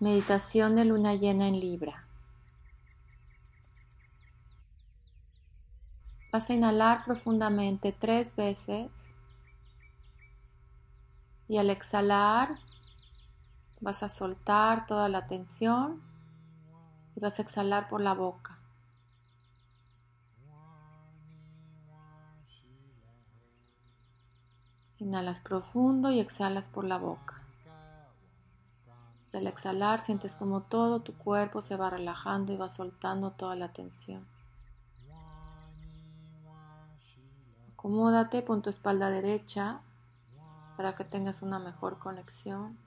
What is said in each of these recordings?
Meditación de luna llena en Libra. Vas a inhalar profundamente tres veces y al exhalar vas a soltar toda la tensión y vas a exhalar por la boca. Inhalas profundo y exhalas por la boca. Al exhalar sientes como todo tu cuerpo se va relajando y va soltando toda la tensión. Acomódate, pon tu espalda derecha para que tengas una mejor conexión.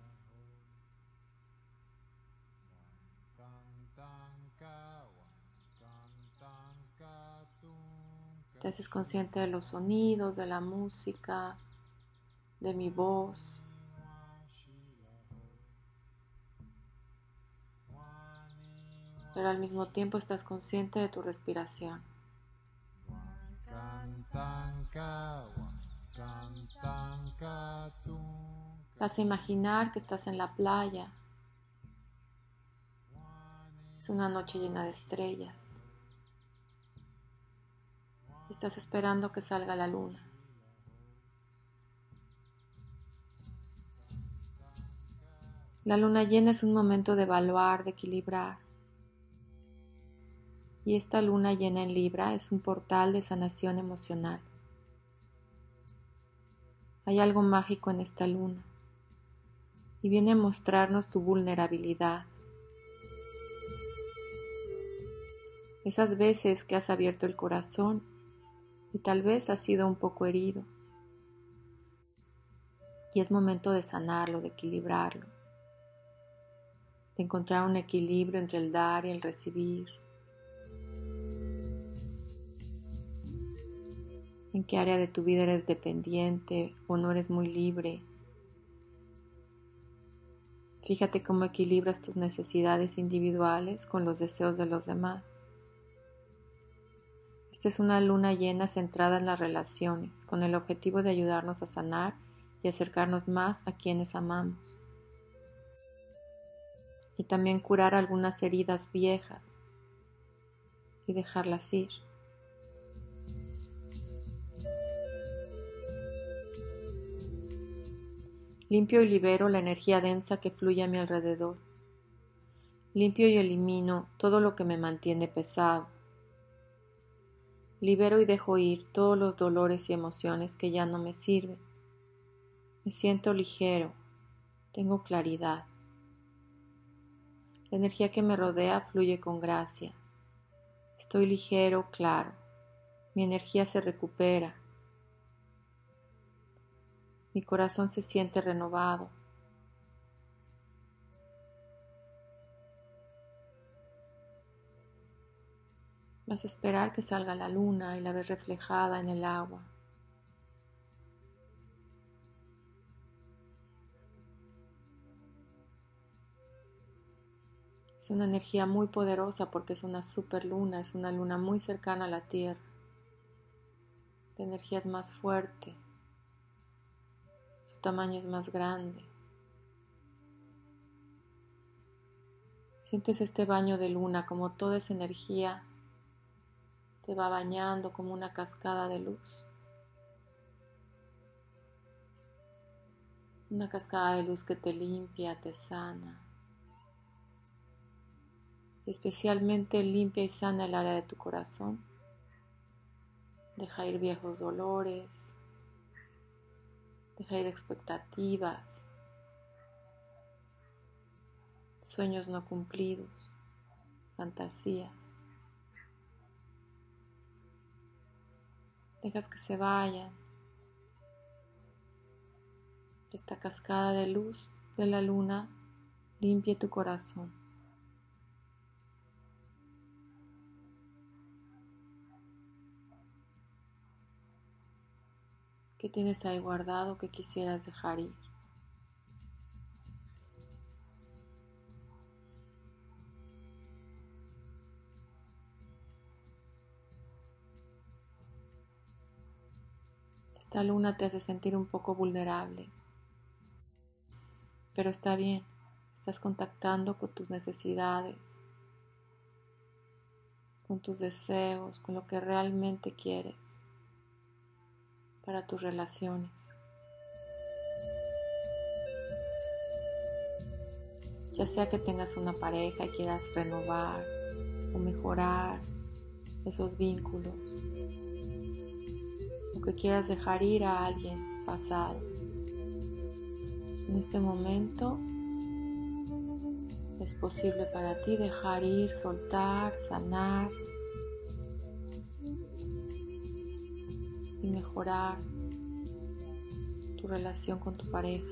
Te haces consciente de los sonidos, de la música, de mi voz. Pero al mismo tiempo estás consciente de tu respiración. Vas a imaginar que estás en la playa. Es una noche llena de estrellas. Estás esperando que salga la luna. La luna llena es un momento de evaluar, de equilibrar. Y esta luna llena en Libra es un portal de sanación emocional. Hay algo mágico en esta luna y viene a mostrarnos tu vulnerabilidad. Esas veces que has abierto el corazón y tal vez has sido un poco herido. Y es momento de sanarlo, de equilibrarlo de encontrar un equilibrio entre el dar y el recibir. ¿En qué área de tu vida eres dependiente o no eres muy libre? Fíjate cómo equilibras tus necesidades individuales con los deseos de los demás. Esta es una luna llena centrada en las relaciones, con el objetivo de ayudarnos a sanar y acercarnos más a quienes amamos y también curar algunas heridas viejas y dejarlas ir. Limpio y libero la energía densa que fluye a mi alrededor. Limpio y elimino todo lo que me mantiene pesado. Libero y dejo ir todos los dolores y emociones que ya no me sirven. Me siento ligero, tengo claridad. La energía que me rodea fluye con gracia. Estoy ligero, claro. Mi energía se recupera. Mi corazón se siente renovado. Vas a esperar que salga la luna y la ves reflejada en el agua. Es una energía muy poderosa porque es una super luna, es una luna muy cercana a la Tierra. La energía es más fuerte, su tamaño es más grande. Sientes este baño de luna como toda esa energía te va bañando como una cascada de luz. Una cascada de luz que te limpia, te sana especialmente limpia y sana el área de tu corazón. Deja ir viejos dolores, deja ir expectativas, sueños no cumplidos, fantasías. Dejas que se vayan. Esta cascada de luz de la luna limpie tu corazón. ¿Qué tienes ahí guardado que quisieras dejar ir? Esta luna te hace sentir un poco vulnerable, pero está bien, Estás contactando con tus necesidades, con tus deseos, con lo que realmente quieres para tus relaciones. Ya sea que tengas una pareja y quieras renovar o mejorar esos vínculos, o que quieras dejar ir a alguien pasado. En este momento es posible para ti dejar ir, soltar, sanar y mejorar tu relación con tu pareja.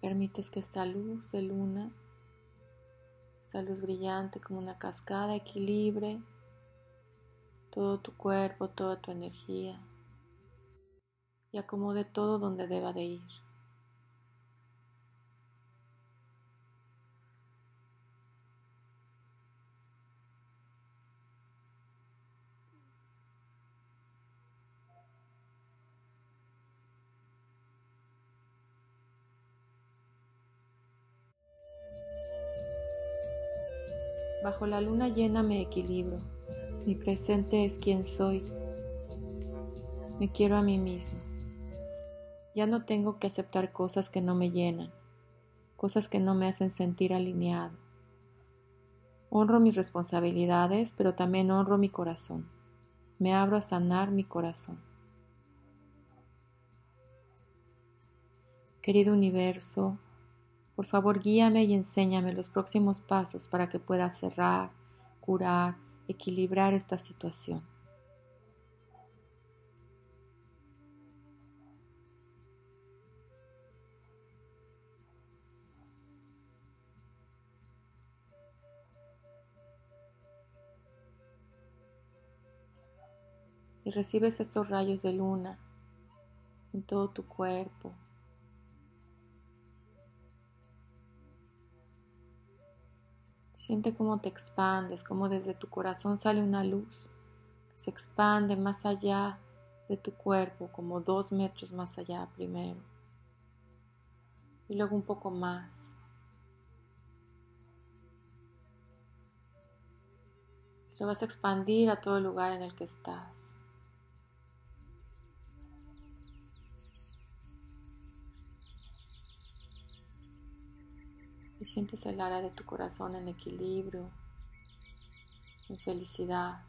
Permites que esta luz de luna, esta luz brillante como una cascada, equilibre todo tu cuerpo, toda tu energía y acomode todo donde deba de ir. Bajo la luna llena me equilibro. Mi presente es quien soy. Me quiero a mí mismo. Ya no tengo que aceptar cosas que no me llenan, cosas que no me hacen sentir alineado. Honro mis responsabilidades, pero también honro mi corazón. Me abro a sanar mi corazón. Querido universo, por favor, guíame y enséñame los próximos pasos para que pueda cerrar, curar, equilibrar esta situación. Y recibes estos rayos de luna en todo tu cuerpo, Siente cómo te expandes, cómo desde tu corazón sale una luz que se expande más allá de tu cuerpo, como dos metros más allá primero. Y luego un poco más. Lo vas a expandir a todo lugar en el que estás. Sientes el área de tu corazón en equilibrio, en felicidad.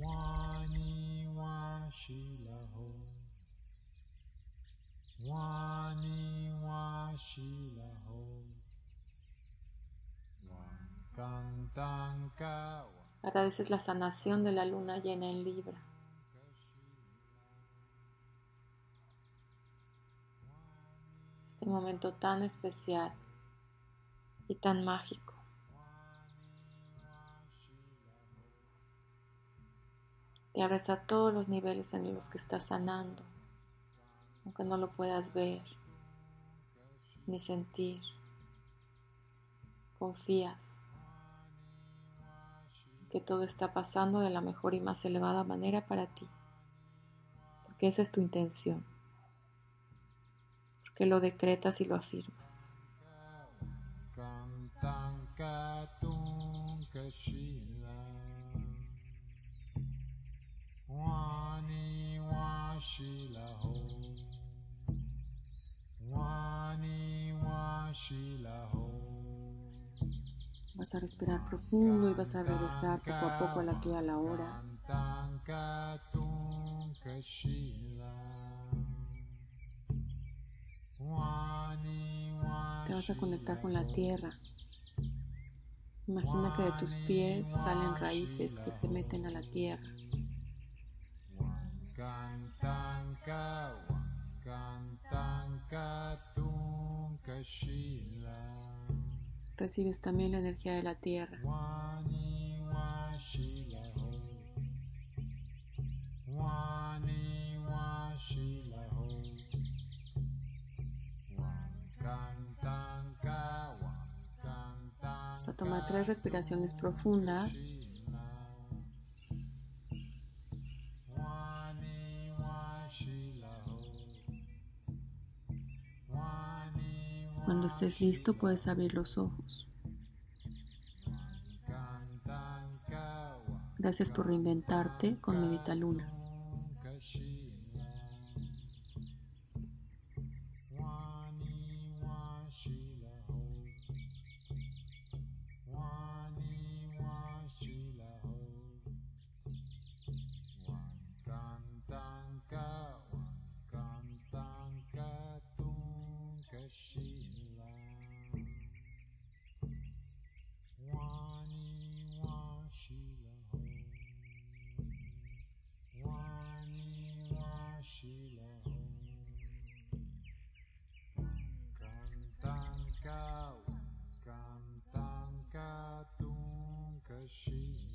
Wani Agradeces la sanación de la luna llena en Libra. Este momento tan especial y tan mágico. Te abres a todos los niveles en los que estás sanando, aunque no lo puedas ver ni sentir. Confías que todo está pasando de la mejor y más elevada manera para ti, porque esa es tu intención, porque lo decretas y lo afirmas. Vas a respirar profundo y vas a regresar poco a poco a la que a la hora. Te vas a conectar con la tierra. Imagina que de tus pies salen raíces que se meten a la tierra. Recibes también la energía de la tierra. Wani wa shila ho. Wani wa shila ho. Vamos a tomar tres respiraciones profundas. Estés listo puedes abrir los ojos. Gracias por reinventarte con Medita Luna. she